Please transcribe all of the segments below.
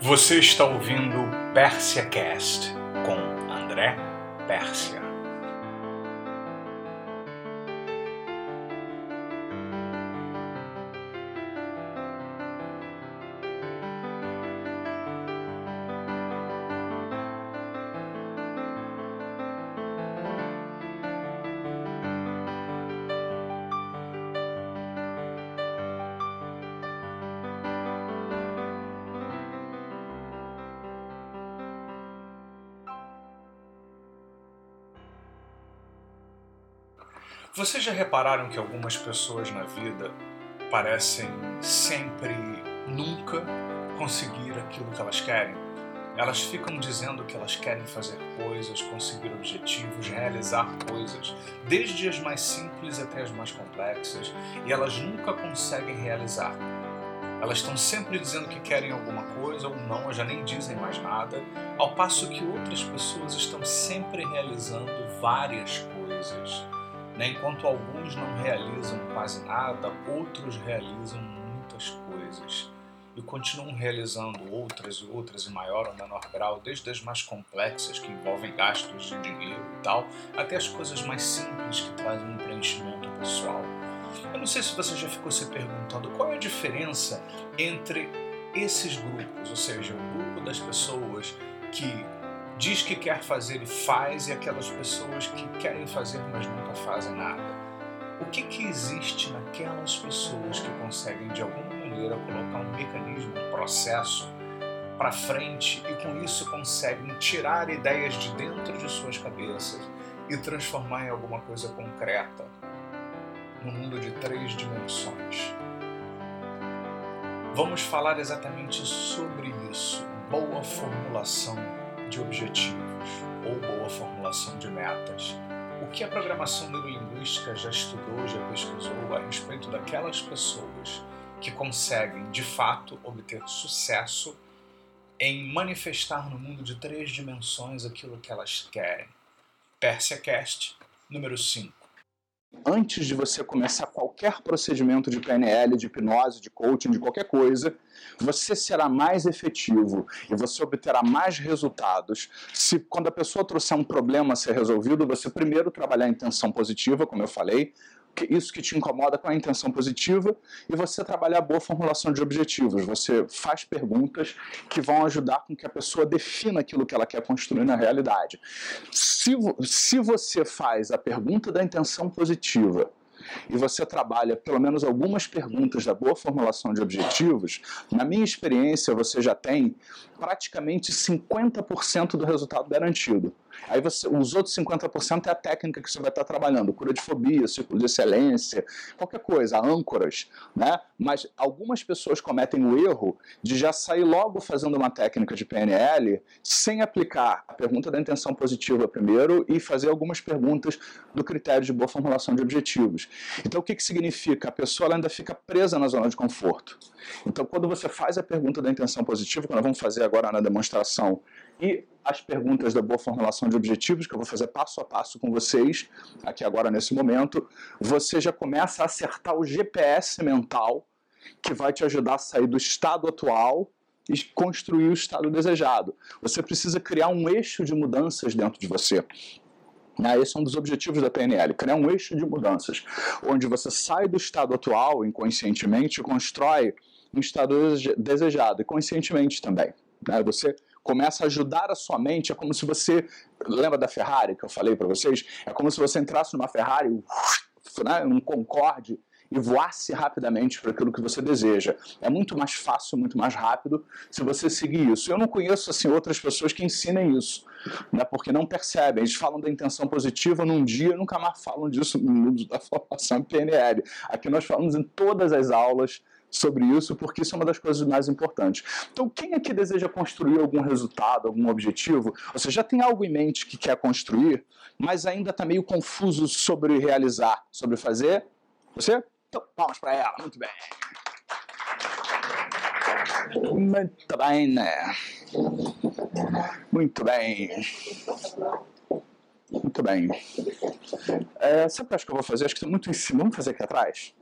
Você está ouvindo Pérsia Cast com André Pérsia. Vocês já repararam que algumas pessoas na vida parecem sempre, nunca conseguir aquilo que elas querem? Elas ficam dizendo que elas querem fazer coisas, conseguir objetivos, realizar coisas, desde as mais simples até as mais complexas, e elas nunca conseguem realizar. Elas estão sempre dizendo que querem alguma coisa ou não, ou já nem dizem mais nada, ao passo que outras pessoas estão sempre realizando várias coisas. Né? Enquanto alguns não realizam quase nada, outros realizam muitas coisas e continuam realizando outras e outras em maior ou menor grau, desde as mais complexas que envolvem gastos de dinheiro e tal, até as coisas mais simples que trazem um preenchimento pessoal. Eu não sei se você já ficou se perguntando qual é a diferença entre esses grupos, ou seja, o grupo das pessoas que diz que quer fazer e faz, e aquelas pessoas que querem fazer, mas nunca fazem nada. O que, que existe naquelas pessoas que conseguem, de alguma maneira, colocar um mecanismo, um processo para frente e com isso conseguem tirar ideias de dentro de suas cabeças e transformar em alguma coisa concreta no mundo de três dimensões? Vamos falar exatamente sobre isso. Boa formulação de objetivos ou boa formulação de metas. O que a programação neurolinguística já estudou, já pesquisou a respeito daquelas pessoas que conseguem, de fato, obter sucesso em manifestar no mundo de três dimensões aquilo que elas querem. PersiaCast número 5 antes de você começar qualquer procedimento de PNL, de hipnose, de coaching, de qualquer coisa, você será mais efetivo e você obterá mais resultados. Se quando a pessoa trouxer um problema a ser resolvido, você primeiro trabalhar a intenção positiva, como eu falei, isso que te incomoda com a intenção positiva e você trabalhar a boa formulação de objetivos. Você faz perguntas que vão ajudar com que a pessoa defina aquilo que ela quer construir na realidade. Se, se você faz a pergunta da intenção positiva e você trabalha pelo menos algumas perguntas da boa formulação de objetivos, na minha experiência você já tem praticamente 50% do resultado garantido. Aí você, os outros 50% é a técnica que você vai estar trabalhando, cura de fobia, círculo de excelência, qualquer coisa, âncoras, né? Mas algumas pessoas cometem o erro de já sair logo fazendo uma técnica de PNL sem aplicar a pergunta da intenção positiva primeiro e fazer algumas perguntas do critério de boa formulação de objetivos. Então o que, que significa? A pessoa ainda fica presa na zona de conforto. Então quando você faz a pergunta da intenção positiva, que nós vamos fazer agora na demonstração, e as perguntas da boa formulação de objetivos, que eu vou fazer passo a passo com vocês, aqui agora nesse momento, você já começa a acertar o GPS mental que vai te ajudar a sair do estado atual e construir o estado desejado. Você precisa criar um eixo de mudanças dentro de você. Né, esse é um dos objetivos da PNL, criar um eixo de mudanças, onde você sai do estado atual inconscientemente e constrói um estado desejado, e conscientemente também. Né? Você começa a ajudar a sua mente, é como se você, lembra da Ferrari que eu falei para vocês? É como se você entrasse numa Ferrari, né, num Concorde, e voasse rapidamente para aquilo que você deseja. É muito mais fácil, muito mais rápido se você seguir isso. Eu não conheço assim outras pessoas que ensinem isso, né, porque não percebem. Eles falam da intenção positiva num dia nunca mais falam disso no mundo da formação PNL. Aqui nós falamos em todas as aulas sobre isso, porque isso é uma das coisas mais importantes. Então, quem aqui deseja construir algum resultado, algum objetivo, ou seja, já tem algo em mente que quer construir, mas ainda está meio confuso sobre realizar, sobre fazer? Você? Então, palmas para ela, muito bem. Muito bem, né? Muito bem. Muito bem. É, sabe o que eu acho que eu vou fazer? Acho que está muito em cima. Vamos fazer aqui atrás?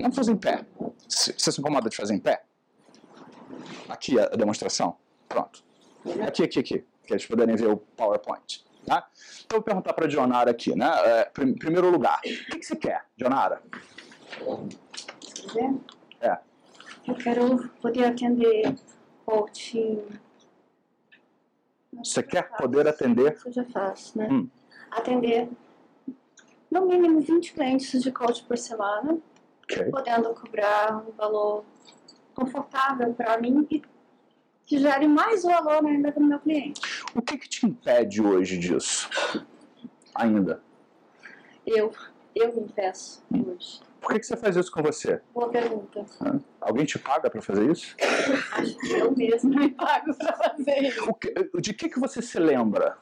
Vamos fazer em pé. Você se incomoda de fazer em pé? Aqui a demonstração. Pronto. Aqui, aqui, aqui. Que eles poderem ver o PowerPoint. Tá? Então, eu vou perguntar para a Dionara aqui, né? É, prim primeiro lugar, o que, que você quer, Dionara? quiser. É. Eu quero poder atender coaching. Você quer poder atender? Isso eu já faço, né? Hum. Atender no mínimo 20 clientes de coaching por semana, Ok. podendo cobrar um valor confortável para mim e que gere mais valor ainda para o meu cliente. O que, que te impede hoje disso? Ainda. Eu, eu me peço hoje. Por que, que você faz isso com você? Boa pergunta. Alguém te paga para fazer isso? Eu mesma me pago para fazer isso. Que- de que, que você se lembra?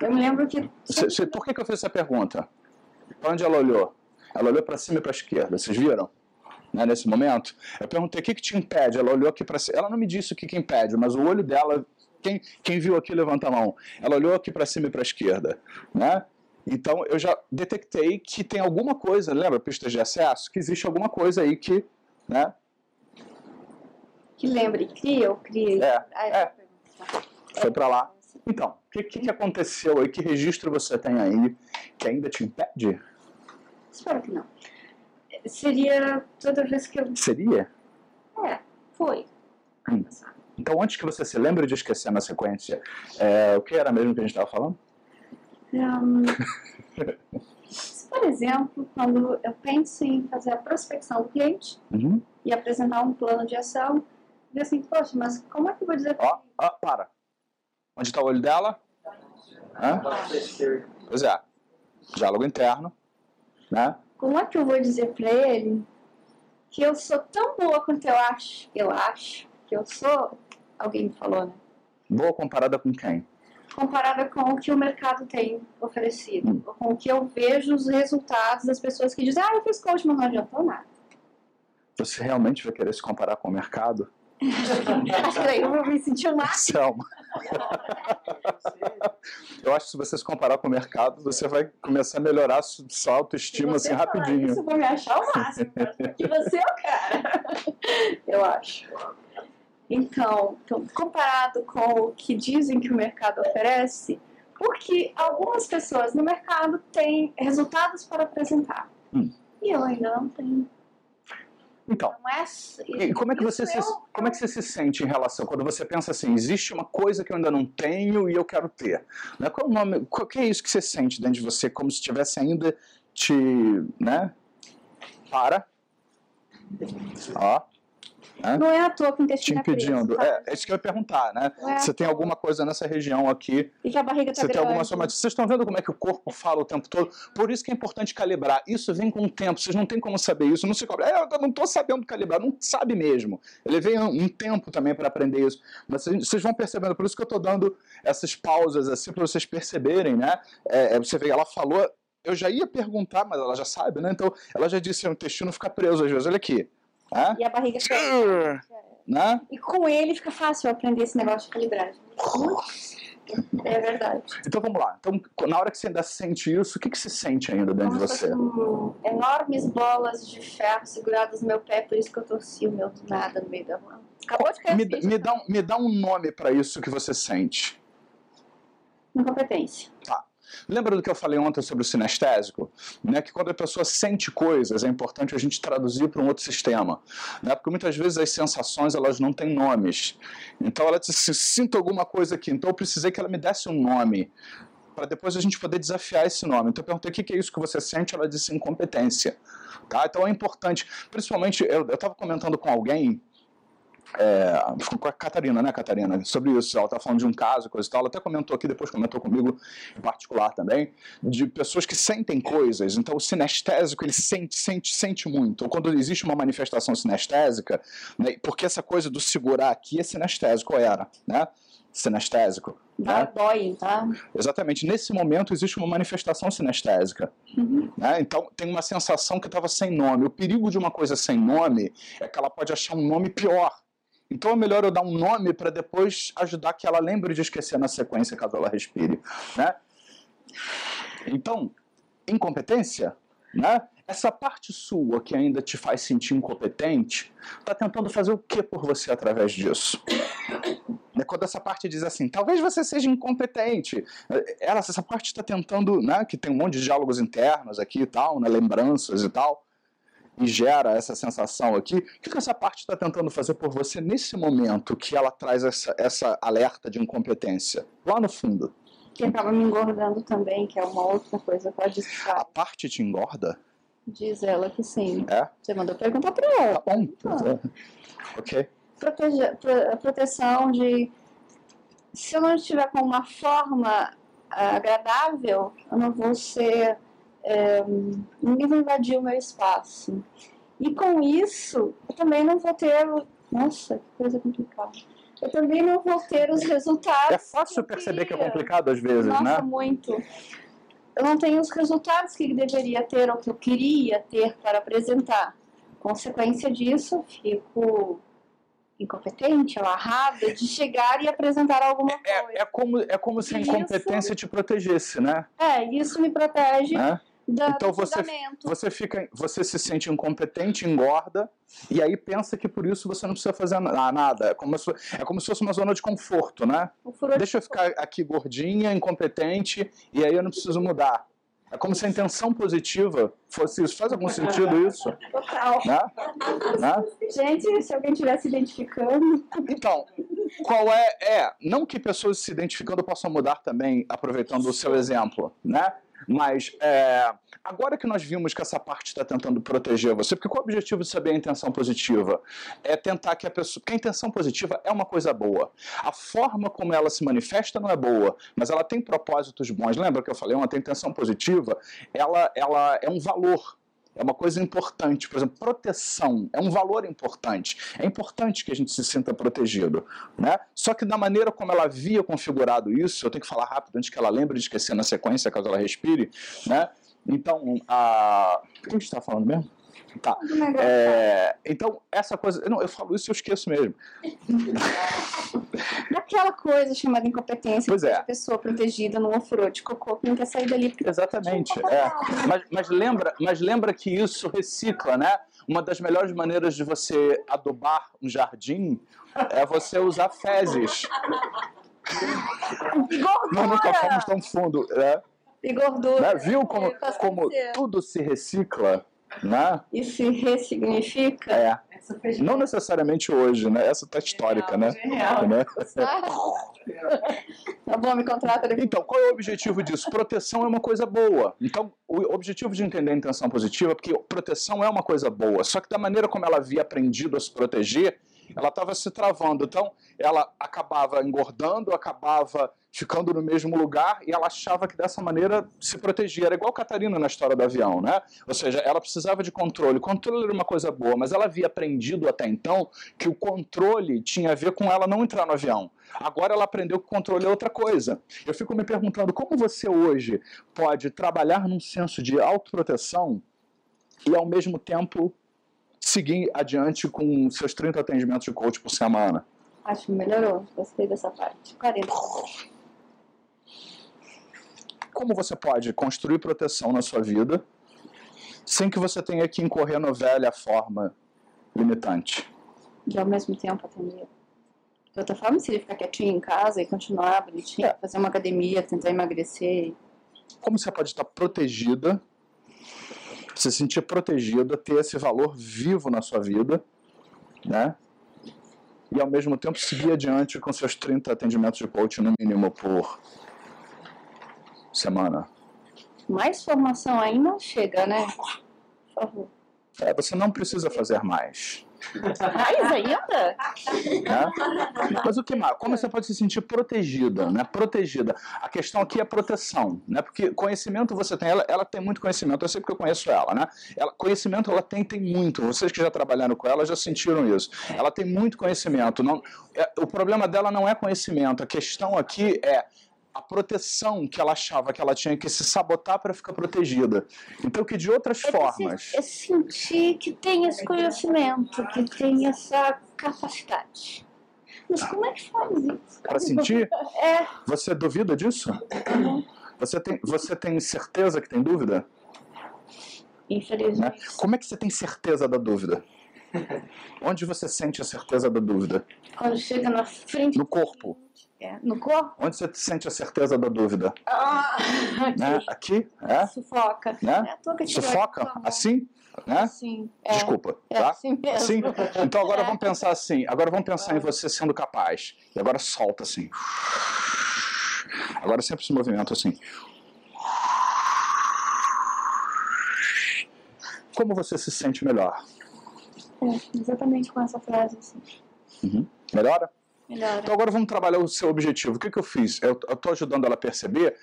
Eu me lembro que Você- você- por que, que eu fiz essa pergunta? Para onde ela olhou? Ela olhou para cima e para a esquerda. Vocês viram? Né, nesse momento? Eu perguntei o que, que te impede. Ela olhou aqui para cima. Ela não me disse o que, que impede, mas o olho dela. Quem, quem viu aqui, levanta a mão. Ela olhou aqui para cima e para a esquerda. Né? Então eu já detectei que tem alguma coisa, lembra pistas de acesso? Que existe alguma coisa aí que. Né? que lembre, cria ou cria. É, Ah, é. Foi para lá. Então, o que, que aconteceu aí? Que registro você tem aí que ainda te impede? Espero que não. Seria toda vez que eu. Seria? É, foi. Hum. Então, antes que você se lembre de esquecer na sequência, é, o que era mesmo que a gente estava falando? Se, por exemplo, quando eu penso em fazer a prospecção do cliente Uhum. e apresentar um plano de ação, dizer assim, poxa, mas como é que eu vou dizer Ó, ó, para. Onde está o olho dela? Hã? Pois é. Diálogo interno. Né? como é que eu vou dizer para ele que eu sou tão boa quanto eu acho, eu acho que eu sou, alguém me falou, né? Boa comparada com quem? Comparada com o que o mercado tem oferecido, Hum. ou com o que eu vejo os resultados das pessoas que dizem, ah, eu fiz coach, mas não adiantou nada. Você realmente vai querer se comparar com o mercado? Acho que daí eu vou me sentir um máximo. Selma. Eu acho que se você se comparar com o mercado, você vai começar a melhorar su- sua autoestima assim Isso rapidinho. eu vou me achar o máximo, porque você é o cara. Eu acho. Então, então, comparado com o que dizem que o mercado oferece, porque algumas pessoas no mercado têm resultados para apresentar. Hum. E eu ainda não tenho. Então, é, E como é que você se, é um- como é que você se sente em relação quando você pensa assim, existe uma coisa que eu ainda não tenho e eu quero ter? Né? Qual é o nome? Qual que é isso que você sente dentro de você, como se estivesse ainda te, né? Para. Ó, Não é à toa que o te intestino é preso, impedindo. É, é isso que eu ia perguntar, né? É Você tem alguma coisa nessa região aqui E que a barriga tá você tem alguma somatia. Vocês estão vendo como é que o corpo fala o tempo todo? Por isso que é importante calibrar. Isso vem com o tempo. Vocês não têm como saber isso. Não se cobra. É, eu não estou sabendo calibrar. Não sabe mesmo. Eu levei um, tempo também para aprender isso. Mas vocês, vocês vão percebendo. Por isso que eu estou dando essas pausas assim para vocês perceberem, né? É, é, você vê, ela falou. Eu já ia perguntar, mas ela já sabe, né? Então ela já disse: o intestino fica preso às vezes. Olha aqui. Né? E a barriga fica... Né? E com ele fica fácil aprender esse negócio de calibragem. É verdade. Então vamos lá. Então, na hora que você ainda sente isso, o que, que você sente ainda dentro de Como se você? fossem enormes bolas de ferro seguradas no meu pé, por isso que eu torci o meu do nada no meio da rua. Acabou de cair Me, ficha. me dá um, me dá um nome para isso que você sente. Incompetência. Lembra do que eu falei ontem sobre o sinestésico? Né? Que quando a pessoa sente coisas, é importante a gente traduzir para um outro sistema. Né? Porque muitas vezes as sensações elas não têm nomes. Então ela diz assim, sinto alguma coisa aqui, então eu precisei que ela me desse um nome. Para depois a gente poder desafiar esse nome. Então eu perguntei o que que é isso que você sente, ela disse incompetência. Tá? Então é importante, principalmente, eu estava comentando com alguém, é, com a Catarina, né, Catarina, sobre isso. Ela estava falando de um caso, coisa e tal. Ela até comentou aqui, depois comentou comigo em particular também, de pessoas que sentem coisas. Então, o sinestésico, ele sente, sente, sente muito. Ou quando existe uma manifestação sinestésica, né, porque essa coisa do segurar aqui é sinestésico, ou era, né? Sinestésico. Tá? Né? Dói, tá? Exatamente. Nesse momento existe uma manifestação sinestésica. Uhum. Né? Então tem uma sensação que estava sem nome. O perigo de uma coisa sem nome é que ela pode achar um nome pior. Então é melhor eu dar um nome para depois ajudar que ela lembre de esquecer na sequência caso ela respire. Né? Então, incompetência né? essa parte sua que ainda te faz sentir incompetente, está tentando fazer o que por você através disso? É quando essa parte diz assim, talvez você seja incompetente. Ela, essa parte está tentando, né, que tem um monte de diálogos internos aqui e tal, né, lembranças e tal, e gera essa sensação aqui. O que, que essa parte está tentando fazer por você nesse momento que ela traz essa, essa alerta de incompetência? Lá no fundo. Que acaba me engordando também, que é uma outra coisa para A parte te engorda? Diz ela que sim. É? Você mandou perguntar para ela. Tá bom. Ah. Ok. Protege, pro, proteção de. Se eu não estiver com uma forma agradável, eu não vou ser. É, ninguém vai invadir o meu espaço. E com isso, eu também não vou ter. Nossa, que coisa complicada. Eu também não vou ter os resultados. É fácil que perceber que é complicado às vezes, Nossa, né? Nossa, muito eu não tenho os resultados que deveria ter ou que eu queria ter para apresentar. Consequência disso, fico incompetente, amarrada de chegar e apresentar alguma coisa. É, é como, é como se a incompetência isso, te protegesse, né? É, isso me protege é? Da, então você, você fica, você se sente incompetente, engorda, e aí pensa que por isso você não precisa fazer nada. É como se, é como se fosse uma zona de conforto, né? Deixa eu ficar aqui gordinha, incompetente, e aí eu não preciso mudar. É como se a intenção positiva fosse isso. Faz algum sentido isso? Total. Né? Né? Gente, se alguém estiver se identificando. Então, qual é. É, não que pessoas se identificando possam mudar também, aproveitando o seu exemplo, né? Mas é, agora que nós vimos que essa parte está tentando proteger você, porque qual é o objetivo de saber a intenção positiva? É tentar que a pessoa. Porque a intenção positiva é uma coisa boa. A forma como ela se manifesta não é boa, mas ela tem propósitos bons. Lembra que eu falei? Uma intenção positiva, ela, ela é um valor é uma coisa importante. Por exemplo, proteção é um valor importante. É importante que a gente se sinta protegido. Né? Só que da maneira como ela havia configurado isso, eu tenho que falar rápido antes que ela lembre de esquecer na sequência, caso ela respire. Né? Então, a. O que a gente está falando mesmo? Tá. É, então, essa coisa. Não, eu falo isso e eu esqueço mesmo. Daquela coisa chamada incompetência. Pois é. A pessoa protegida num ofurô de cocô que não quer sair dali. Exatamente. É. Mas, mas, lembra, mas lembra que isso recicla, né? Uma das melhores maneiras de você adubar um jardim é você usar fezes. Gordura. Nós nunca fomos tão fundo, né? E gordura. Né? Viu como, como tudo se recicla? Né? E se ressignifica? É. Não necessariamente hoje, né? Essa tá histórica, né? Genial. né? Tá bom, me contrata depois. Então, qual é o objetivo disso? Proteção é uma coisa boa. Então, o objetivo de entender a intenção positiva é porque proteção é uma coisa boa. Só que da maneira como ela havia aprendido a se proteger, ela estava se travando. Então, ela acabava engordando, acabava ficando no mesmo lugar e ela achava que dessa maneira se protegia. Era igual a Catarina na história do avião, né? Ou seja, ela precisava de controle. Controle era uma coisa boa, mas ela havia aprendido até então que o controle tinha a ver com ela não entrar no avião. Agora ela aprendeu que controle é outra coisa. Eu fico me perguntando como você hoje pode trabalhar num senso de autoproteção e ao mesmo tempo seguir adiante com seus 30 atendimentos de coach por semana. Acho que melhorou. Gostei dessa parte. 40 como você pode construir proteção na sua vida sem que você tenha que incorrer na velha forma limitante. E ao mesmo tempo atender. De outra forma, seria ficar quietinho em casa e continuar bonitinho, é. fazer uma academia, tentar emagrecer. Como você pode estar protegida, se sentir protegida, ter esse valor vivo na sua vida, né? E ao mesmo tempo seguir adiante com seus 30 atendimentos de coaching no mínimo por semana. Mais formação não chega, né? Por favor. É, você não precisa fazer mais. Mais ainda? É? Mas o que mais? Como você pode se sentir protegida, né? Protegida. A questão aqui é proteção, né? Porque conhecimento você tem, ela, ela tem muito conhecimento. Eu sei porque eu conheço ela, né? Ela, conhecimento ela tem, tem muito. Vocês que já trabalharam com ela já sentiram isso. Ela tem muito conhecimento. Não, é, o problema dela não é conhecimento. A questão aqui é a proteção que ela achava que ela tinha que se sabotar para ficar protegida. Então, que de outras é formas. É sentir que tem esse conhecimento, que tem essa capacidade. Mas como é que faz isso? Para sentir? É. Você duvida disso? Você tem, você tem certeza que tem dúvida? Infelizmente. Como é que você tem certeza da dúvida? Onde você sente a certeza da dúvida? Quando chega na frente. No corpo. É, no corpo? Onde você sente a certeza da dúvida? Ah, aqui. Né? Aqui? É? Sufoca. Né? É Sufoca? Assim? Né? Assim. É, Desculpa, É tá? assim mesmo. Assim? Então agora É. vamos pensar assim. Agora vamos pensar em você sendo capaz. E agora solta assim. Agora sempre esse movimento assim. Como você se sente melhor? É, exatamente com essa frase, assim. Melhora? Melhora. Então agora vamos trabalhar o seu objetivo. O que, que eu fiz? Eu estou ajudando ela a perceber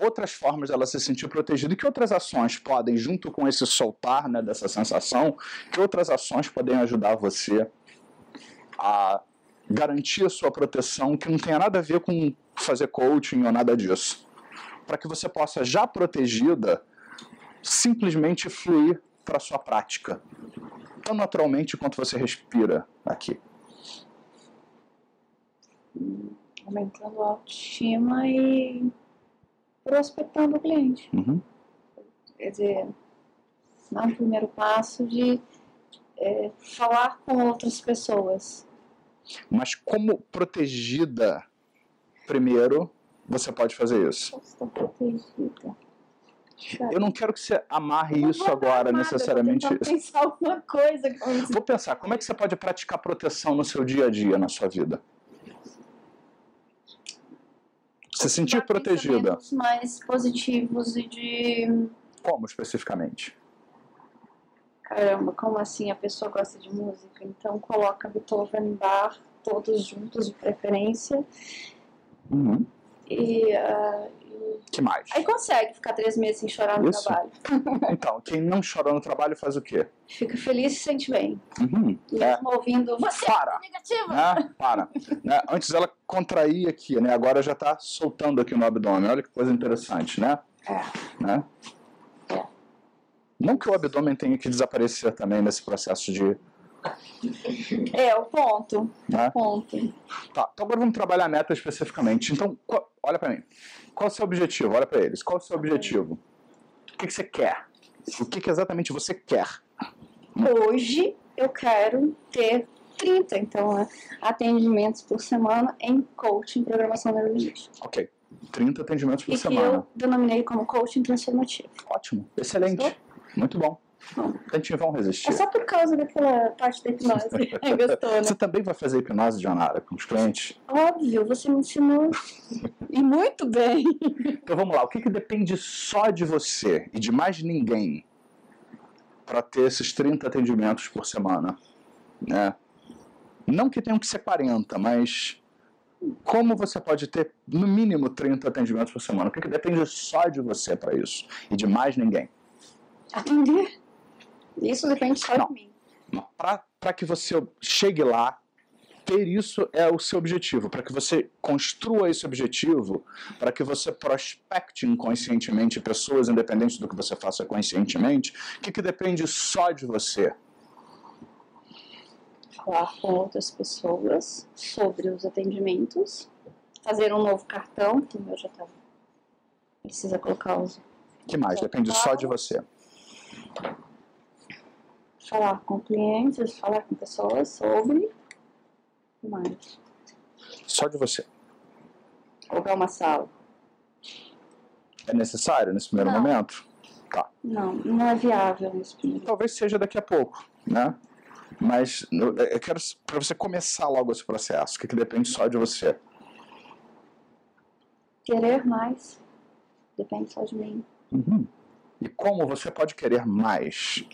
outras formas dela se sentir protegida e que outras ações podem, junto com esse soltar né, dessa sensação, que outras ações podem ajudar você a garantir a sua proteção que não tenha nada a ver com fazer coaching ou nada disso. Para que você possa, já protegida, simplesmente fluir para a sua prática. Tão naturalmente quanto você respira aqui. Aumentando a autoestima e prospectando o cliente. Uhum. Quer dizer, dar um primeiro passo de é, falar com outras pessoas. Mas como protegida, primeiro, você pode fazer isso. Estou protegida. Eu não quero que você amarre isso agora nada, necessariamente. Vou pensar alguma coisa com isso. Vou pensar, como é que você pode praticar proteção no seu dia a dia, na sua vida? Se sentir protegida, mais positivos e de como especificamente? caramba, como assim a pessoa gosta de música? Então coloca Beethoven Bar todos juntos de preferência Uhum. e, e- que mais? aí consegue ficar três meses sem chorar no Isso. trabalho. Então, quem não chora no trabalho faz o quê? Fica feliz e se sente bem. Uhum. É. Mesmo ouvindo você Para! é negativo. né? Para. Né? Antes ela contraía aqui, né? Agora já está soltando aqui no abdômen. Olha que coisa interessante, né? É. né? É. Não que o abdômen tenha que desaparecer também nesse processo de. É, o ponto. Né? O ponto. Tá, então agora vamos trabalhar a meta especificamente. Então, olha para mim. Qual é o seu objetivo? Olha para eles. Qual é o seu objetivo? O que, que você quer? O que, que exatamente você quer? Hoje eu quero ter 30, então, é, atendimentos por semana em coaching programação neurolinguística. Ok. 30 atendimentos por E que semana. eu denominei como coaching transformativo. Ótimo. Excelente. Muito bom. Tantinho vão resistir. É só por causa daquela parte da hipnose. Gostou, né? Você também vai fazer hipnose, Janara, com os clientes? Óbvio, você me ensinou. E muito bem. Então vamos lá, o que, que depende só de você e de mais ninguém para ter esses 30 atendimentos por semana? Né? Não que tenham que ser 40, mas como você pode ter no mínimo 30 atendimentos por semana? O que, que depende só de você para isso e de mais ninguém? Atender. Isso depende só de mim. Para que você chegue lá, ter isso é o seu objetivo. Para que você construa esse objetivo, para que você prospecte inconscientemente pessoas, independente do que você faça conscientemente, o que, que depende só de você? Falar com outras pessoas sobre os atendimentos. Fazer um novo cartão, que o meu já tá. Precisa colocar os. Que mais? Depende só de você. Falar com clientes, falar com pessoas sobre. O mais? Só de você. Alugar uma sala. É necessário nesse primeiro Não. momento? Tá. Não, não é viável nesse primeiro. Talvez seja daqui a pouco, né? Mas eu eu quero para você começar logo esse processo, que, que depende só de você. Querer mais. Depende só de mim. Uhum. E como você pode querer mais?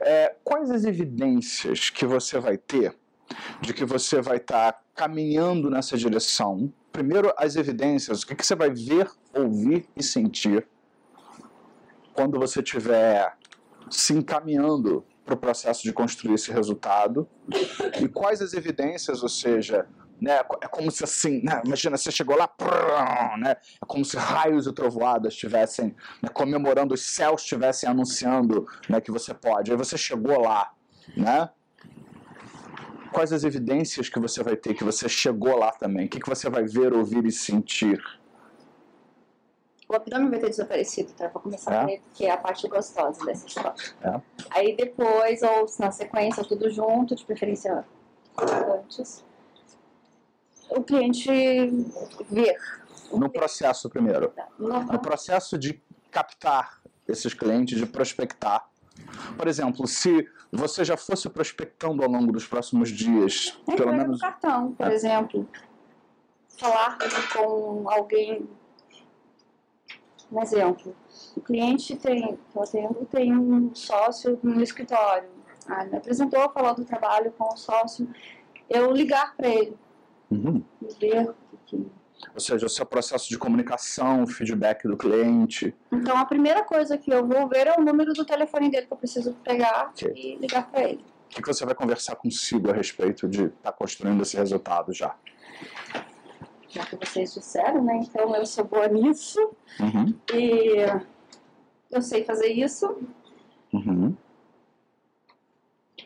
É, quais as evidências que você vai ter de que você vai estar caminhando nessa direção? Primeiro, as evidências, o que, que você vai ver, ouvir e sentir quando você estiver se encaminhando para o processo de construir esse resultado? E quais as evidências, ou seja, né, é como se assim, né, imagina, você chegou lá, prrr, né, é como se raios e trovoadas estivessem né, comemorando, os céus estivessem anunciando né, que você pode. Aí você chegou lá, né? Quais as evidências que você vai ter que você chegou lá também? O que, que você vai ver, ouvir e sentir? O abdômen vai ter desaparecido, tá? Vou começar É. por ele, porque é a parte gostosa dessa história. É. Aí depois, ou na sequência, tudo junto, de preferência antes, o cliente ver. No processo primeiro. tá? No- No processo de captar esses clientes, de prospectar. Por exemplo, se você já fosse prospectando ao longo dos próximos dias, Na pelo menos cartão, por É. exemplo. Falar com alguém. Um exemplo. O cliente tem, que eu atendo, tem um sócio no escritório. Ah, ele me apresentou, falou do trabalho com o sócio. Eu ligar para ele, Uhum. ver o que que Ou seja, o seu processo de comunicação, o feedback do cliente. Então a primeira coisa que eu vou ver é o número do telefone dele que eu preciso pegar Ok. e ligar para ele. O que que você vai conversar consigo a respeito de estar construindo esse resultado já? Já que vocês disseram, né? Então eu sou boa nisso Uhum. e eu sei fazer isso. Uhum.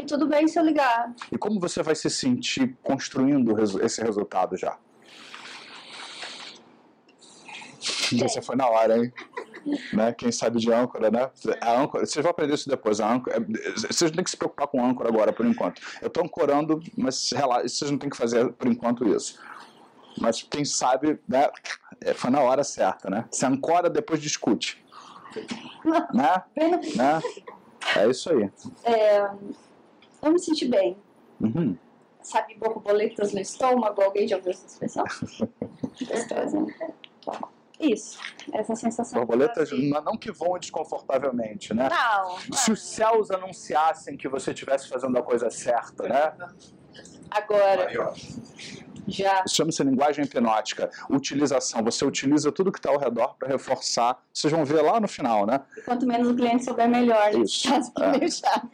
E tudo bem se eu ligar. E como você vai se sentir construindo esse resultado já? Você foi na hora, hein? Né? Quem sabe de âncora, né? A âncora, vocês vão aprender isso depois. A âncora, é, vocês não têm que se preocupar com âncora agora, por enquanto. Eu estou ancorando, mas rela- vocês não têm que fazer por enquanto isso. Mas quem sabe, né? é, Foi na hora certa, né? Se ancora, depois discute. Né? Né? É isso aí. Eu me senti bem. Uhum. Sabe, borboletas no estômago? Alguém já ouviu essa expressão? Gostosa, né? Tá. Isso. Essa sensação. Borboletas de não não que voam desconfortavelmente, né? Não. Se os céus anunciassem que você estivesse fazendo a coisa certa, né? Agora, Aí, ó. Já. Chama-se linguagem hipnótica. Utilização. Você utiliza tudo que está ao redor para reforçar. Vocês vão ver lá no final, né? Quanto menos o cliente souber, melhor. Isso. Caso que é meio chato.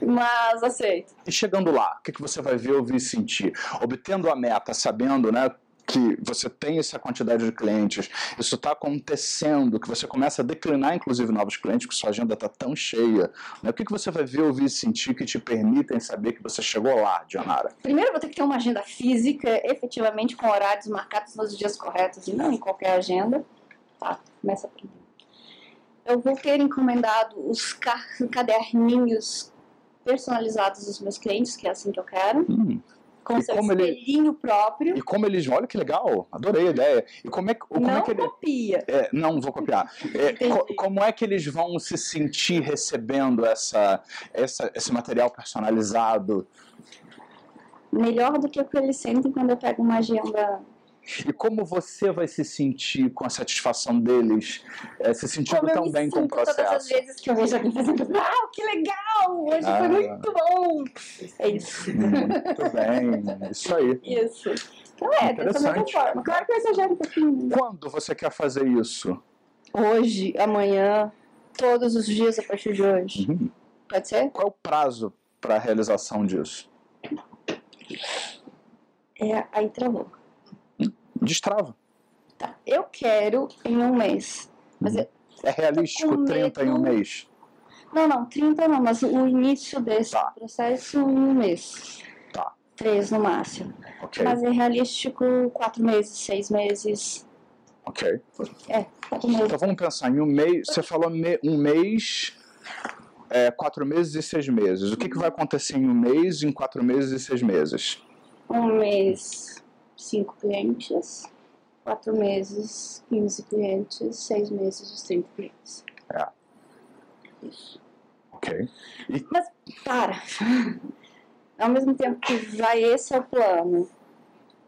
Mas aceito. E chegando lá, o que, que você vai ver, ouvir e sentir? Obtendo a meta, sabendo, né? Que você tem essa quantidade de clientes, isso está acontecendo, que você começa a declinar, inclusive, novos clientes, porque sua agenda está tão cheia. Né? O que, que você vai ver, ouvir e sentir que te permitem saber que você chegou lá, Dionara? Primeiro, eu vou ter que ter uma agenda física, efetivamente com horários marcados nos dias corretos e não em qualquer agenda. Tá, começa primeiro. Eu vou ter encomendado os ca- caderninhos personalizados dos meus clientes, que é assim que eu quero, Hum. Com E seu como ele- espelhinho próprio. E como eles. Olha que legal, adorei a ideia. E como é, que- como não é que ele. copia. É, não vou copiar. É, co- como é que eles vão se sentir recebendo essa, essa, esse material personalizado? Melhor do que o que eles sentem quando eu pego uma agenda. E como você vai se sentir com a satisfação deles, é, se sentindo Como eu tão bem com o sinto todas as processo? vezes que eu vejo alguém fazendo. Uau, que legal! Hoje Ah. foi muito bom! É isso. Muito bem, isso aí. Isso. Então é, dessa mesma forma. Claro que vai exagerar um pouquinho. Quando você quer fazer isso? Hoje, amanhã, todos os dias a partir de hoje. Uhum. Pode ser? Qual é o prazo para a realização disso? É, aí travou. Destrava. Tá. Eu quero em um mês. Mas eu- É realístico Tô com 30 em um medo. mês? não, não, 30 não, mas o início desse Tá. processo em um mês. Tá. Três no máximo. Ok, Mas é realístico quatro meses, seis meses. ok. É, quatro meses. Então vamos pensar em um mês. Você falou me- um mês, é, quatro meses e seis meses. O que, que vai acontecer em um mês, em quatro meses e seis meses? Um mês, cinco clientes. Quatro meses, 15 clientes. Seis meses, os 30 clientes. É. Isso. Ok. Para. Ao mesmo tempo que vai, esse é o plano.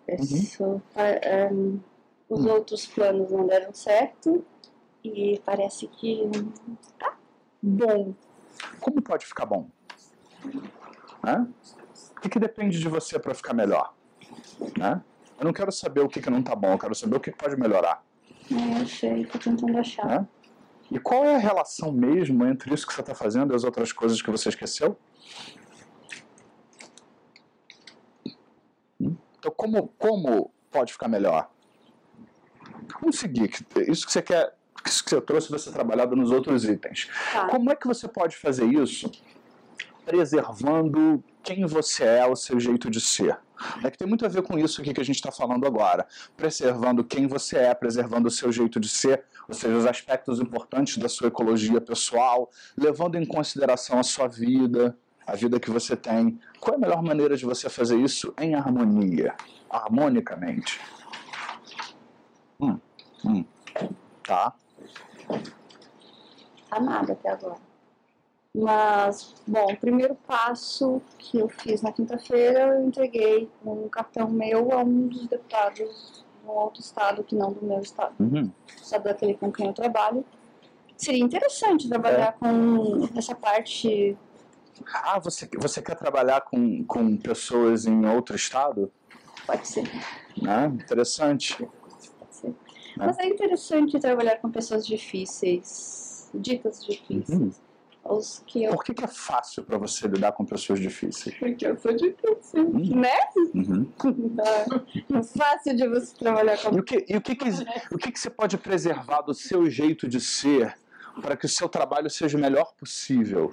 Esse, é, um, os Hum. outros planos não deram certo. E parece que tá bom. Como pode ficar bom? Né? O que, que depende de você para ficar melhor? Né? Eu não quero saber o que, que não tá bom, eu quero saber o que pode melhorar. É, eu sei, tô tentando achar. Né? E qual é a relação mesmo entre isso que você está fazendo e as outras coisas que você esqueceu? Hum? Então, como, como pode ficar melhor? Vamos seguir. que Isso que você quer, isso que você trouxe, você trabalhado nos outros itens. Tá. Como é que você pode fazer isso preservando quem você é, o seu jeito de ser. É que tem muito a ver com isso aqui que a gente está falando agora. Preservando quem você é, preservando o seu jeito de ser, ou seja, os aspectos importantes da sua ecologia pessoal, levando em consideração a sua vida, a vida que você tem. Qual é a melhor maneira de você fazer isso em harmonia, harmonicamente? Hum, hum. Tá. Tá nada até agora. Mas, bom, o primeiro passo que eu fiz na quinta-feira, eu entreguei um cartão meu a um dos deputados de um outro estado que não do meu estado, Uhum. estado daquele com quem eu trabalho. Seria interessante trabalhar com essa parte. Ah, você, você quer trabalhar com, com pessoas em outro estado? Pode ser, Né? Interessante. pode ser. Mas é interessante trabalhar com pessoas difíceis, ditas difíceis. Uhum. Os que eu. Por que, que é fácil para você lidar com pessoas difíceis? Porque eu sou difícil, né? Uhum. É fácil de você trabalhar com E o que, e o que, que, o que, que você pode preservar do seu jeito de ser para que o seu trabalho seja o melhor possível?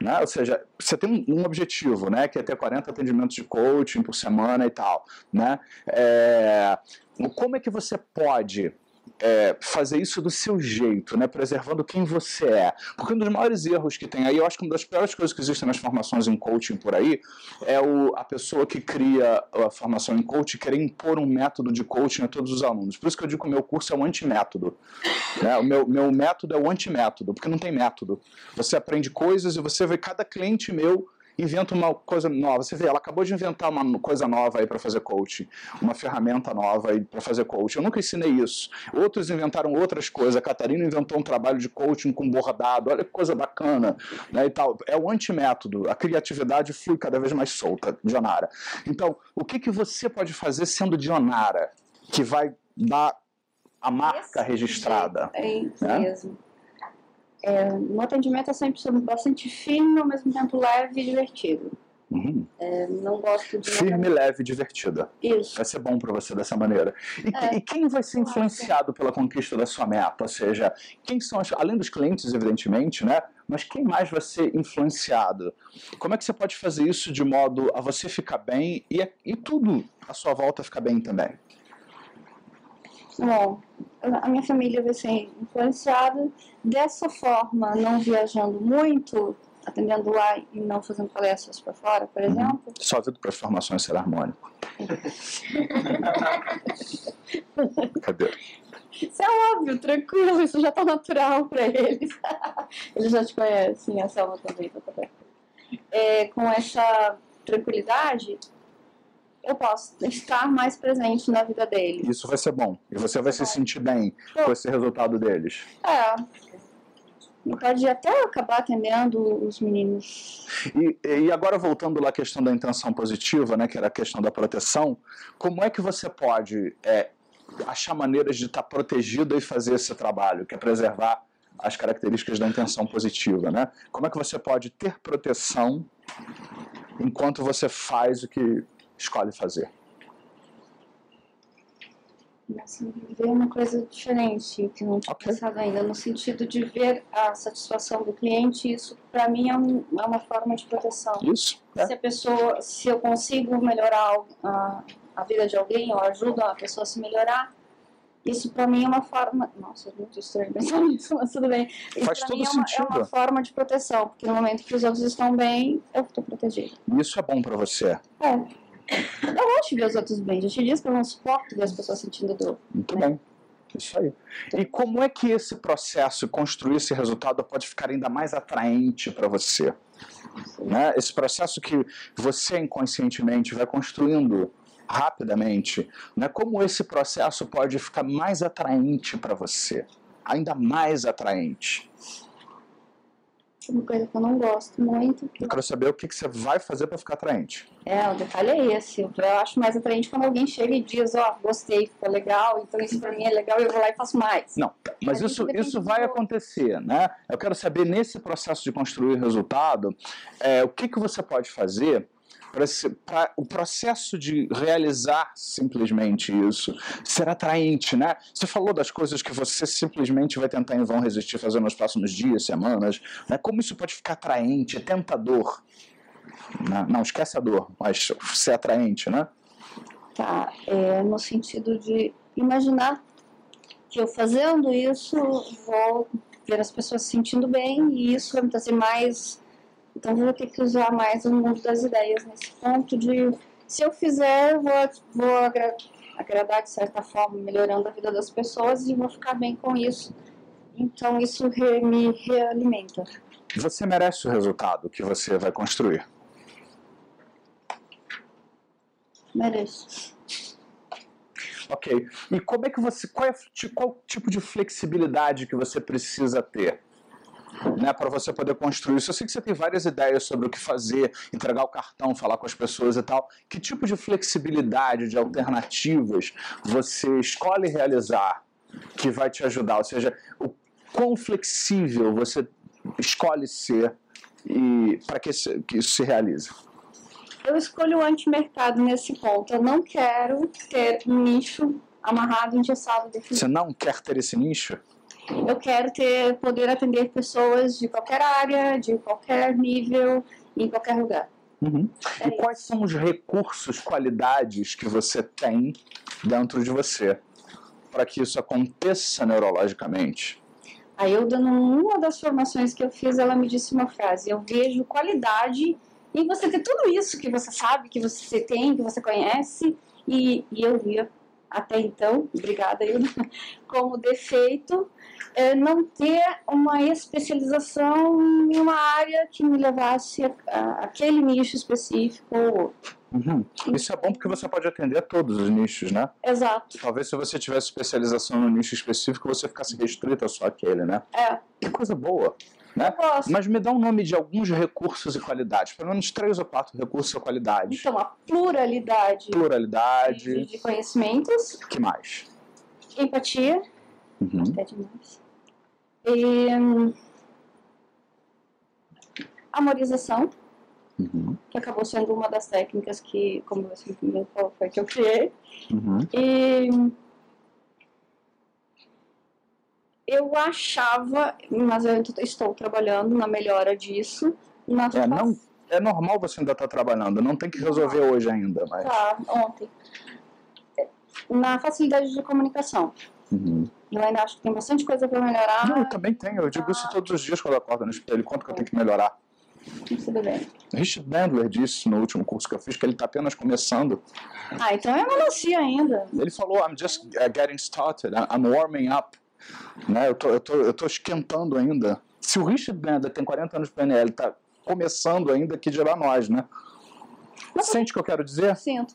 Né? Ou seja, você tem um, um objetivo, né? que é ter 40 atendimentos de coaching por semana e tal. Né? É, como é que você pode é, fazer isso do seu jeito, né? preservando quem você é? Porque um dos maiores erros que tem aí, eu acho que uma das piores coisas que existem nas formações em coaching por aí, é o, a pessoa que cria a formação em coaching querer impor um método de coaching a todos os alunos. Por isso que eu digo que o meu curso é um antimétodo. Né? O meu, meu método é o antimétodo, porque não tem método. Você aprende coisas e você vê cada cliente meu inventa uma coisa nova. Você vê, ela acabou de inventar uma coisa nova aí para fazer coaching, uma ferramenta nova aí para fazer coaching. Eu nunca ensinei isso. Outros inventaram outras coisas. A Catarina inventou um trabalho de coaching com bordado. Olha que coisa bacana, né, e tal. É o antimétodo. A criatividade flui cada vez mais solta, Dionara. Então, o que que você pode fazer sendo Dionara que vai dar a marca Esse registrada? É né? mesmo. É, no atendimento eu sempre bastante firme, ao mesmo tempo leve e divertido. Uhum. É, não gosto de. Firme, leve e divertida. Isso. Vai ser bom para você dessa maneira. E, É. e quem vai ser influenciado pela conquista da sua meta? Ou seja, quem são as, além dos clientes, evidentemente, né? Mas quem mais vai ser influenciado? Como é que você pode fazer isso de modo a você ficar bem e, e tudo à sua volta ficar bem também? Bom, a minha família vai ser influenciada dessa forma, não viajando muito, atendendo lá e não fazendo palestras para fora, por exemplo. Sua vida para as formações será harmônica. Cadê? Isso é óbvio, tranquilo, isso já tá natural para eles. eles já te conhecem, a Selma também, tá, tá, tá. É, com essa tranquilidade, eu posso estar mais presente na vida deles. Isso vai ser bom. E você vai se sentir bem com esse resultado deles. É. E pode até acabar atendendo os meninos. E, e agora voltando lá à questão da intenção positiva, né, que era a questão da proteção, como é que você pode é, achar maneiras de estar protegido e fazer esse trabalho, que é preservar as características da intenção positiva, né? Como é que você pode ter proteção enquanto você faz o que escolhe fazer? Assim, ver uma coisa diferente que não tinha Ok. pensado ainda, no sentido de ver a satisfação do cliente, isso para mim é, um- é uma forma de proteção. Isso? É. Se a pessoa, se eu consigo melhorar a, a vida de alguém, ou ajudo a pessoa a se melhorar, isso para mim é uma forma. Nossa, é muito estranho pensar nisso, mas tudo bem. Isso Faz todo mim é uma, é sentido. uma forma de proteção, porque no momento que os outros estão bem, eu estou protegido. Isso é bom para você. É. Eu gosto de ver os outros bem. Já te disse que eu não suporto ver as pessoas sentindo dor. Muito bem. Isso aí. E como é que esse processo, construir esse resultado, pode ficar ainda mais atraente para você? Né? Esse processo que você inconscientemente vai construindo rapidamente, né? como esse processo pode ficar mais atraente para você? Ainda mais atraente. Uma coisa que eu não gosto muito. Eu quero saber o que, que você vai fazer para ficar atraente. É, o detalhe é esse. Eu acho mais atraente quando alguém chega e diz, ó, gostei, ficou legal, então isso pra mim é legal e eu vou lá e faço mais. Não, mas isso, isso vai acontecer, né? Eu quero saber, nesse processo de construir resultado, é, o que, que você pode fazer para o processo de realizar simplesmente isso ser atraente, né? Você falou das coisas que você simplesmente vai tentar em vão resistir fazer nos próximos dias, semanas, né? Como isso pode ficar atraente, tentador? Não, não esquece a dor, mas ser atraente, né? Tá, é, no sentido de imaginar que eu fazendo isso vou ver as pessoas se sentindo bem e isso vai me trazer mais então vou ter que usar mais o mundo das ideias nesse ponto de se eu fizer, vou, vou agra agradar de certa forma, melhorando a vida das pessoas e vou ficar bem com isso. Então isso re me realimenta. Você merece o resultado que você vai construir. Mereço. Ok. E como é que você. Qual, é, qual tipo de flexibilidade que você precisa ter? Né, para você poder construir isso. Eu sei que você tem várias ideias sobre o que fazer, entregar o cartão, falar com as pessoas e tal. Que tipo de flexibilidade, de alternativas você escolhe realizar que vai te ajudar? Ou seja, o quão flexível você escolhe ser e para que, que isso se realize? Eu escolho o antimercado nesse ponto. Eu não quero ter um nicho amarrado, engessado, definido. Você não quer ter esse nicho? Eu quero ter poder atender pessoas de qualquer área, de qualquer nível, em qualquer lugar. Uhum. É e quais são os recursos, qualidades que você tem dentro de você para que isso aconteça neurologicamente? Aí eu dando uma das formações que eu fiz, ela me disse uma frase: eu vejo qualidade em você ter tudo isso que você sabe, que você tem, que você conhece, e, e eu via até então, obrigada Ilda, como defeito é, não ter uma especialização em uma área que me levasse a, a aquele nicho específico ou outro. Uhum. Isso é bom porque você pode atender todos os nichos, né? Exato. Talvez se você tivesse especialização no nicho específico, você ficasse restrito a só aquele, né? É. Que coisa boa. Né? Mas me dá um nome de alguns recursos e qualidades, pelo menos três ou quatro recursos e qualidades. Então, a pluralidade, pluralidade de, de conhecimentos. que mais? Empatia. Uhum. Até demais. E, hum, amorização, uhum. que acabou sendo uma das técnicas que, como você me falou, foi que eu criei. Uhum. E eu achava, mas eu estou trabalhando na melhora disso. É, não, é normal você ainda estar tá trabalhando, não tem que resolver hoje ainda. Mas... Tá, ontem. Na facilidade de comunicação. Uhum. Eu ainda acho que tem bastante coisa para melhorar. Não, eu também tenho. Eu digo ah. isso todos os dias quando eu acordo no espelho. Quanto que eu tenho que melhorar? Tudo bem. Richard Bandler disse no último curso que eu fiz que ele está apenas começando. Ah, então é melancia ainda. Ele falou, I'm just uh, getting started, I'm warming up. Né? Eu, tô, eu, tô, eu tô esquentando ainda. Se o Richard Bandler tem 40 anos de PNL está começando ainda, que dirá nós, né? Mas, Sente o que eu quero dizer? Sinto.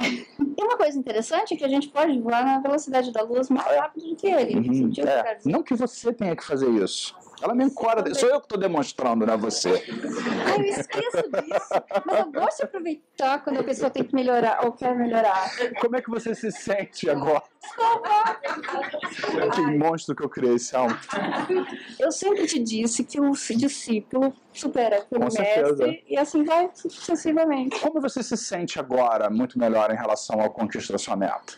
E uma coisa interessante é que a gente pode voar na velocidade da luz mais rápido do que ele. Uhum, é. que não que você tenha que fazer isso. Ela me encora. Sou eu que estou demonstrando, não é você. Ai, eu esqueço disso. Mas eu gosto de aproveitar quando a pessoa tem que melhorar ou quer melhorar. Como é que você se sente agora? que monstro que eu criei, Salmo. Eu sempre te disse que o discípulo supera o mestre e assim vai sucessivamente. Como você se sente agora muito melhor em relação ao conquista da sua meta?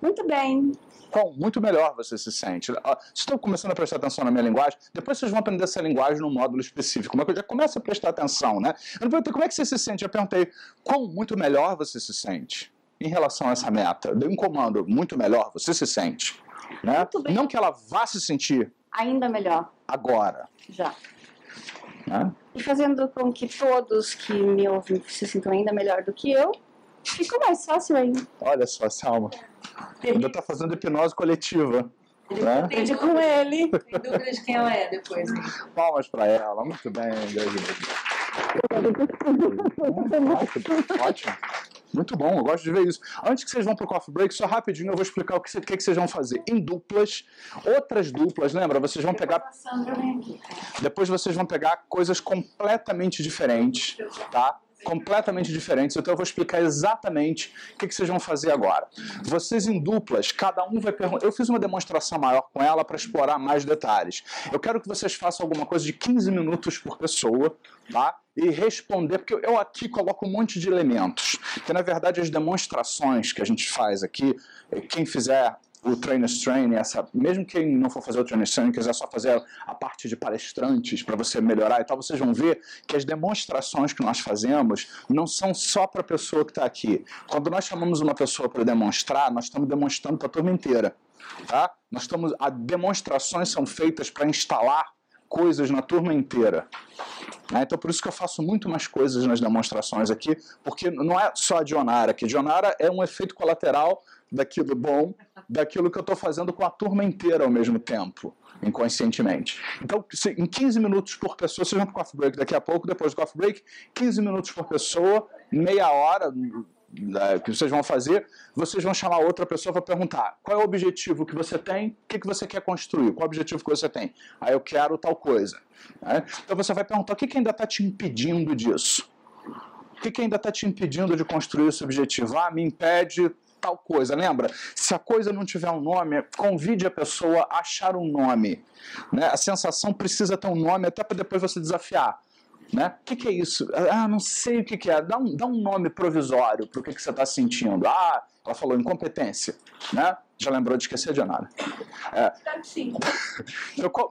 Muito bem qual muito melhor você se sente. Ah, Estou começando a prestar atenção na minha linguagem, depois vocês vão aprender essa linguagem num módulo específico. Mas eu já começo a prestar atenção, né? Eu não perguntei como é que você se sente, eu perguntei quão muito melhor você se sente em relação a essa meta. Dei um comando, muito melhor você se sente. Né? Não que ela vá se sentir ainda melhor. Agora. Já. Né? E fazendo com que todos que me ouvem se sintam ainda melhor do que eu, fica mais fácil ainda. Olha só, Salma. Ainda está fazendo hipnose coletiva. Né? Aprende com ele. Tem dúvida de quem ela é depois. Hein? Palmas para ela. Muito bem, Ótimo. Muito bom, eu gosto de ver isso. Antes que vocês vão pro coffee break, só rapidinho eu vou explicar o que, que, que vocês vão fazer. Em duplas, outras duplas, lembra? Vocês vão pegar. Depois vocês vão pegar coisas completamente diferentes, tá? Completamente diferentes. Então eu vou explicar exatamente o que, que vocês vão fazer agora. Vocês em duplas, cada um vai perguntar. Eu fiz uma demonstração maior com ela para explorar mais detalhes. Eu quero que vocês façam alguma coisa de 15 minutos por pessoa, tá? E responder, porque eu aqui coloco um monte de elementos, que na verdade as demonstrações que a gente faz aqui, quem fizer o Trainers Training, essa, mesmo quem não for fazer o Trainers Training, quiser só fazer a parte de palestrantes para você melhorar e tal, vocês vão ver que as demonstrações que nós fazemos não são só para a pessoa que está aqui. Quando nós chamamos uma pessoa para demonstrar, nós estamos demonstrando para a turma inteira. Tá? Nós estamos, as demonstrações são feitas para instalar coisas na turma inteira. Né? Então, por isso que eu faço muito mais coisas nas demonstrações aqui, porque não é só a Dionara aqui. Dionara é um efeito colateral daquilo bom, daquilo que eu estou fazendo com a turma inteira ao mesmo tempo, inconscientemente. Então, em 15 minutos por pessoa, vocês vão para o coffee break daqui a pouco, depois do coffee break, 15 minutos por pessoa, meia hora né, que vocês vão fazer, vocês vão chamar outra pessoa para perguntar qual é o objetivo que você tem, o que, que você quer construir, qual é o objetivo que você tem. Aí eu quero tal coisa. Né? Então você vai perguntar o que, que ainda está te impedindo disso. O que, que ainda está te impedindo de construir esse objetivo? Ah, me impede tal coisa. Lembra? Se a coisa não tiver um nome, convide a pessoa a achar um nome. Né? A sensação precisa ter um nome até para depois você desafiar. Né? O que, que, é isso? Ah, não sei o que, que é. Dá um, dá um nome provisório para o que, que você está sentindo. Ah, ela falou incompetência. Né? Já lembrou de esquecer de nada. É.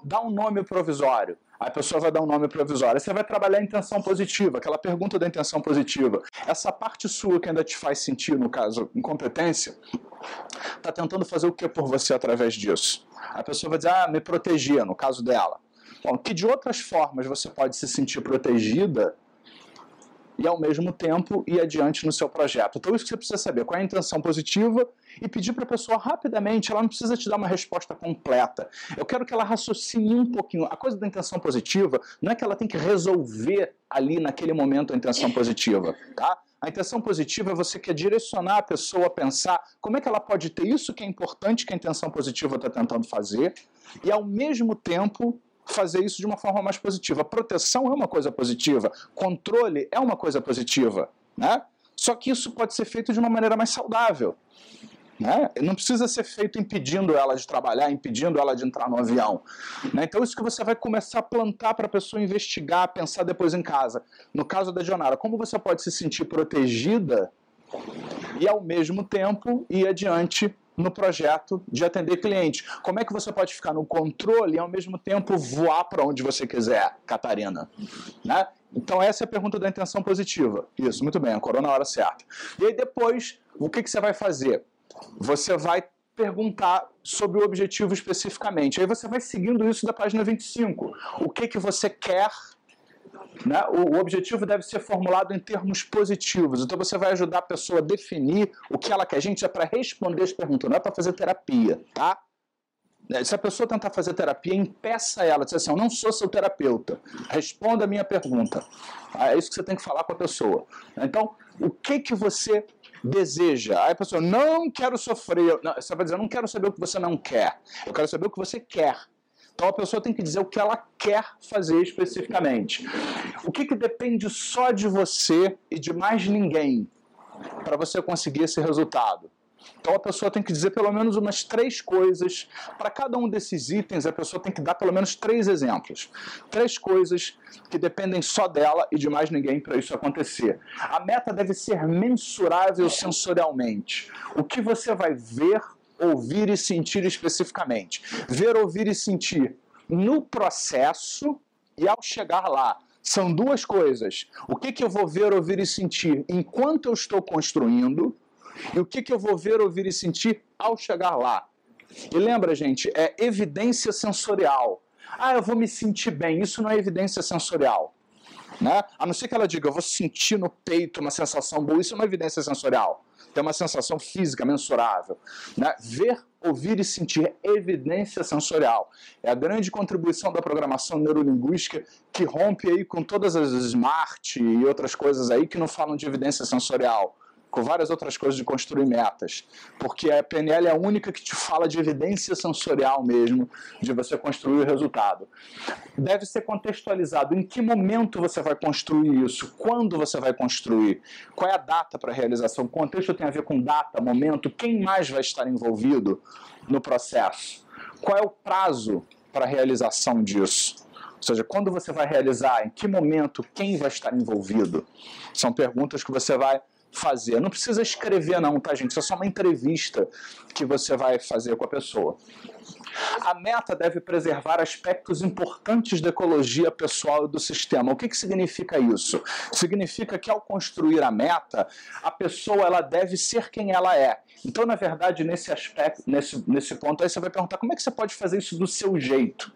Dá um nome provisório. A pessoa vai dar um nome provisório. Você vai trabalhar a intenção positiva, aquela pergunta da intenção positiva. Essa parte sua que ainda te faz sentir, no caso, incompetência, está tentando fazer o que por você através disso? A pessoa vai dizer, ah, me protegia, no caso dela. Bom, que de outras formas você pode se sentir protegida e ao mesmo tempo ir adiante no seu projeto. Então, isso que você precisa saber: qual é a intenção positiva e pedir para a pessoa rapidamente, ela não precisa te dar uma resposta completa. Eu quero que ela raciocine um pouquinho. A coisa da intenção positiva não é que ela tem que resolver ali naquele momento a intenção positiva, tá? A intenção positiva é você quer direcionar a pessoa a pensar como é que ela pode ter isso que é importante que a intenção positiva está tentando fazer e ao mesmo tempo fazer isso de uma forma mais positiva. Proteção é uma coisa positiva, controle é uma coisa positiva, né? Só que isso pode ser feito de uma maneira mais saudável. Né? Não precisa ser feito impedindo ela de trabalhar, impedindo ela de entrar no avião. Né? Então, isso que você vai começar a plantar para a pessoa investigar, pensar depois em casa. No caso da Dionara, como você pode se sentir protegida e, ao mesmo tempo, ir adiante no projeto de atender cliente. Como é que você pode ficar no controle e ao mesmo tempo voar para onde você quiser, Catarina? Né? Então essa é a pergunta da intenção positiva. Isso, muito bem, a corona na hora certa. E aí depois, o que, que você vai fazer? Você vai perguntar sobre o objetivo especificamente. Aí você vai seguindo isso da página 25. O que, que você quer né? O, o, objetivo deve ser formulado em termos positivos. Então você vai ajudar a pessoa a definir o que ela quer. Gente, é para responder as perguntas, não é para fazer terapia, tá? Né, se a pessoa tentar fazer terapia, impeça ela, diz assim, eu não sou seu terapeuta, responda a minha pergunta. Ah, é isso que você tem que falar com a pessoa. Então, o que que você deseja? Aí a pessoa, não quero sofrer. Não, você vai dizer, eu não quero saber o que você não quer, eu quero saber o que você quer. Então a pessoa tem que dizer o que ela quer fazer especificamente. O que, que depende só de você e de mais ninguém para você conseguir esse resultado? Então a pessoa tem que dizer pelo menos umas três coisas. Para cada um desses itens, a pessoa tem que dar pelo menos três exemplos. Três coisas que dependem só dela e de mais ninguém para isso acontecer. A meta deve ser mensurável sensorialmente. O que você vai ver ouvir e sentir especificamente. Ver, ouvir e sentir no processo e ao chegar lá. São duas coisas. O que, que eu vou ver, ouvir e sentir enquanto eu estou construindo e o que, que eu vou ver, ouvir e sentir ao chegar lá. E lembra, gente, é evidência sensorial. Ah, eu vou me sentir bem. Isso não é evidência sensorial. Né? A não ser que ela diga, eu vou sentir no peito uma sensação boa. Isso é evidência sensorial tem uma sensação física mensurável. Né? Ver, ouvir e sentir evidência sensorial. É a grande contribuição da programação neurolinguística que rompe aí com todas as smart e outras coisas aí que não falam de evidência sensorial. Com várias outras coisas de construir metas, porque a PNL é a única que te fala de evidência sensorial mesmo, de você construir o resultado. Deve ser contextualizado em que momento você vai construir isso, quando você vai construir, qual é a data para a realização. O contexto tem a ver com data, momento, quem mais vai estar envolvido no processo, qual é o prazo para a realização disso. Ou seja, quando você vai realizar, em que momento, quem vai estar envolvido? São perguntas que você vai fazer. Não precisa escrever, não, tá, gente? Isso é só uma entrevista que você vai fazer com a pessoa. A meta deve preservar aspectos importantes da ecologia pessoal e do sistema. O que, que significa isso? Significa que ao construir a meta, a pessoa ela deve ser quem ela é. Então, na verdade, nesse aspecto, nesse, nesse ponto aí, você vai perguntar como é que você pode fazer isso do seu jeito?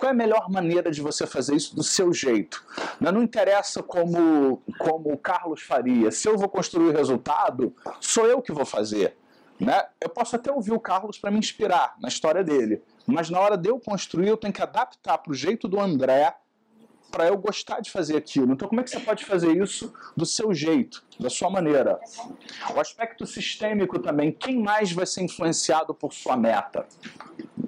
Qual é a melhor maneira de você fazer isso do seu jeito? Não interessa como, como o Carlos faria. Se eu vou construir o resultado, sou eu que vou fazer. Né? Eu posso até ouvir o Carlos para me inspirar na história dele, mas na hora de eu construir, eu tenho que adaptar para o jeito do André para eu gostar de fazer aquilo. Então, como é que você pode fazer isso do seu jeito, da sua maneira? O aspecto sistêmico também. Quem mais vai ser influenciado por sua meta?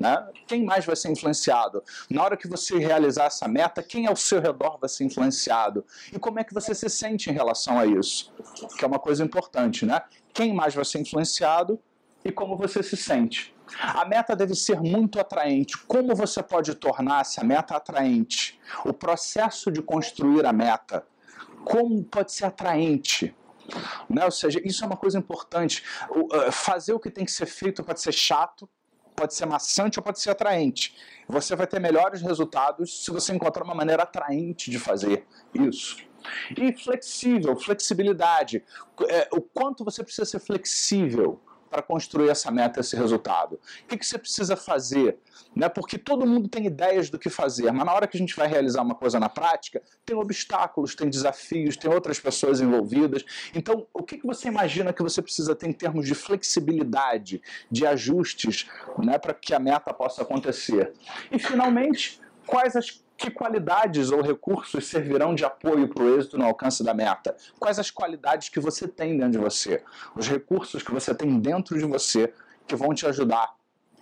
Né? Quem mais vai ser influenciado? Na hora que você realizar essa meta, quem ao seu redor vai ser influenciado? E como é que você se sente em relação a isso? Que é uma coisa importante, né? Quem mais vai ser influenciado e como você se sente? A meta deve ser muito atraente. Como você pode tornar essa meta atraente? O processo de construir a meta. Como pode ser atraente? Né? Ou seja, isso é uma coisa importante. Fazer o que tem que ser feito pode ser chato, pode ser maçante ou pode ser atraente. Você vai ter melhores resultados se você encontrar uma maneira atraente de fazer isso. E flexível, flexibilidade. É, o quanto você precisa ser flexível para construir essa meta, esse resultado? O que, que você precisa fazer? Né? Porque todo mundo tem ideias do que fazer, mas na hora que a gente vai realizar uma coisa na prática, tem obstáculos, tem desafios, tem outras pessoas envolvidas. Então, o que, que você imagina que você precisa ter em termos de flexibilidade, de ajustes, né, para que a meta possa acontecer? E, finalmente, quais as que qualidades ou recursos servirão de apoio para o êxito no alcance da meta? Quais as qualidades que você tem dentro de você? Os recursos que você tem dentro de você que vão te ajudar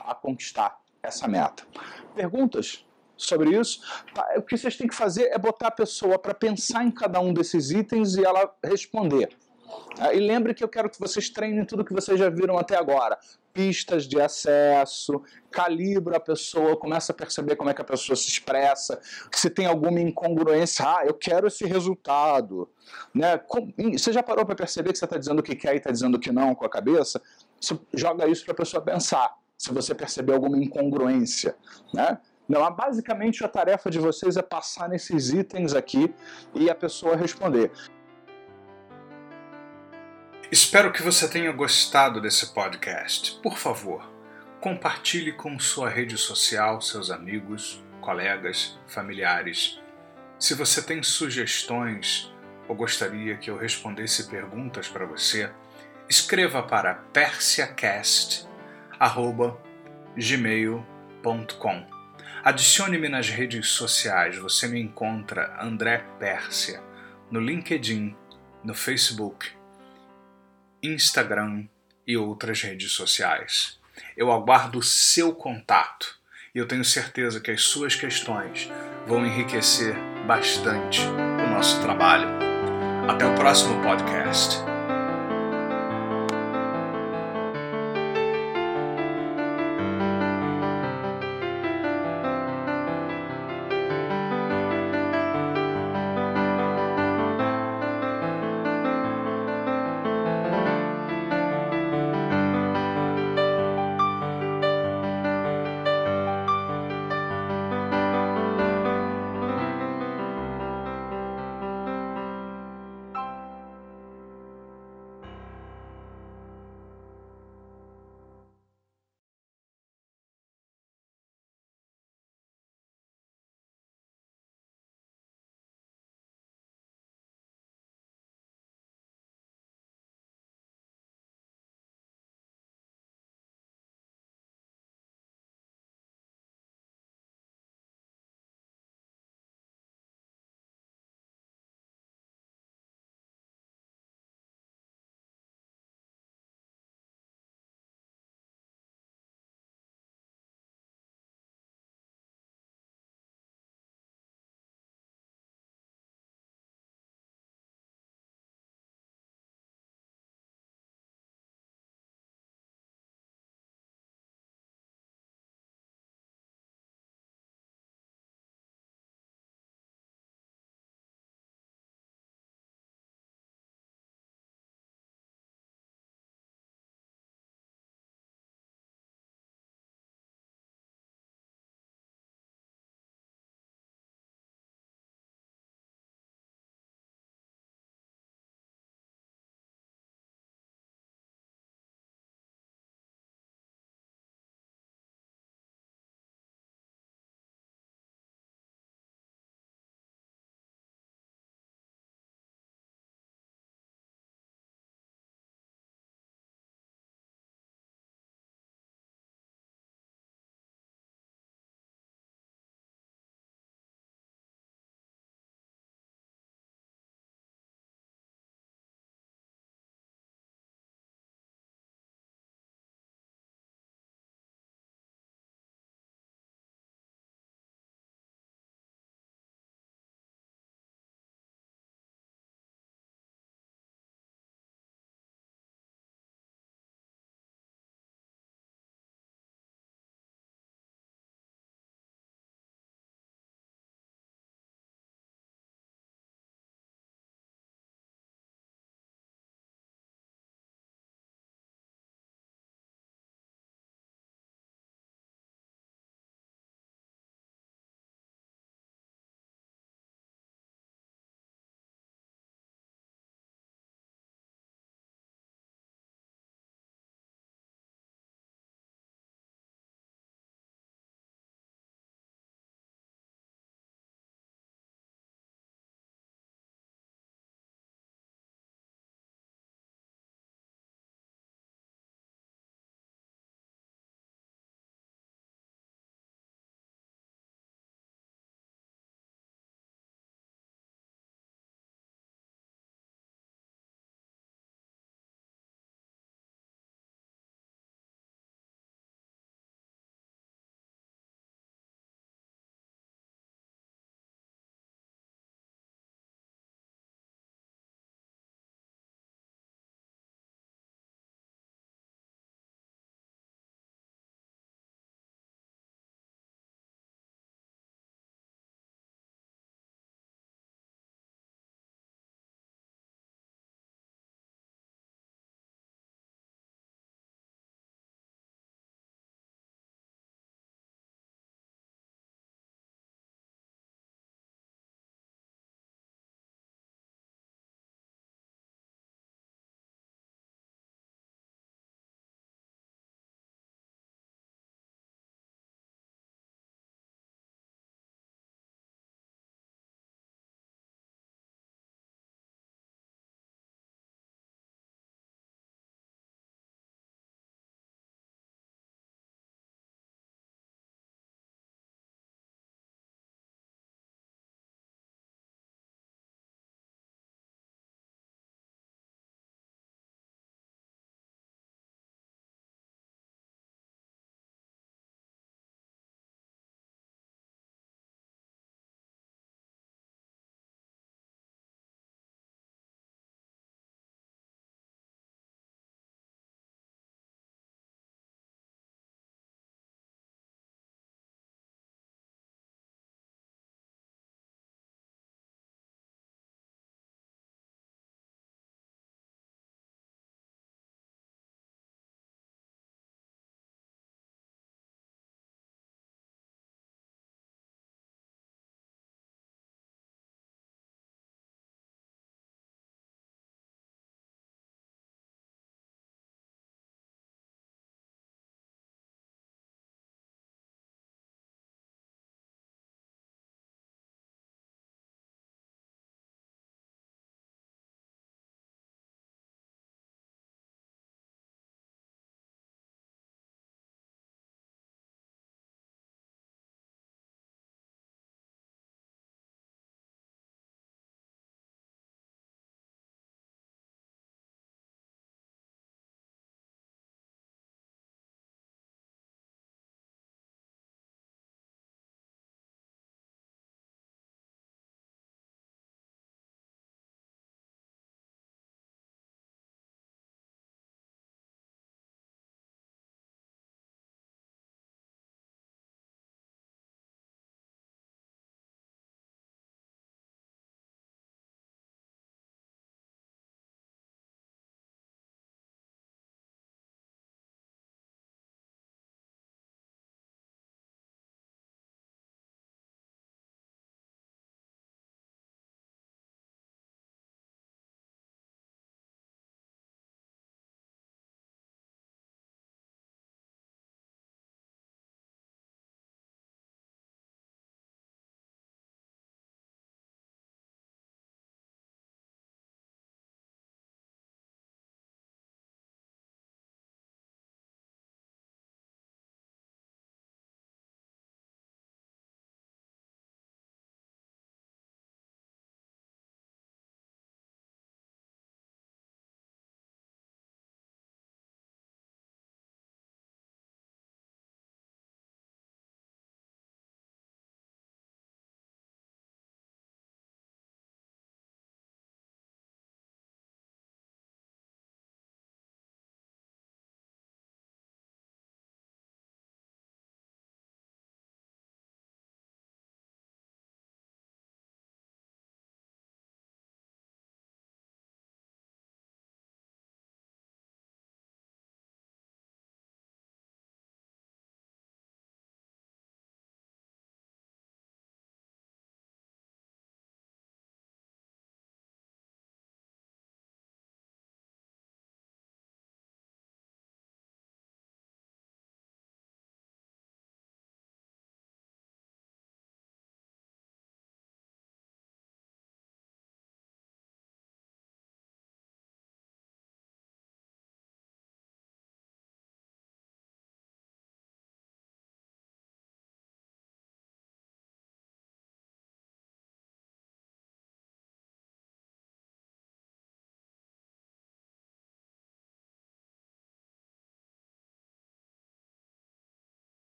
a conquistar essa meta? Perguntas? sobre isso, tá, o que vocês têm que fazer é botar a pessoa para pensar em cada um desses itens e ela responder. Ah, e lembre que eu quero que vocês treinem tudo que vocês já viram até agora pistas de acesso, calibra a pessoa, começa a perceber como é que a pessoa se expressa, se tem alguma incongruência, ah, eu quero esse resultado. Né? Você já parou para perceber que você está dizendo o que quer e está dizendo o que não com a cabeça? Você joga isso para a pessoa pensar, se você perceber alguma incongruência. Né? Não, basicamente a tarefa de vocês é passar nesses itens aqui e a pessoa responder. Espero que você tenha gostado desse podcast. Por favor, compartilhe com sua rede social, seus amigos, colegas, familiares. Se você tem sugestões ou gostaria que eu respondesse perguntas para você, escreva para persiacast@gmail.com. Adicione-me nas redes sociais. Você me encontra André Pérsia no LinkedIn, no Facebook Instagram e outras redes sociais. Eu aguardo o seu contato e eu tenho certeza que as suas questões vão enriquecer bastante o nosso trabalho. Até o próximo podcast.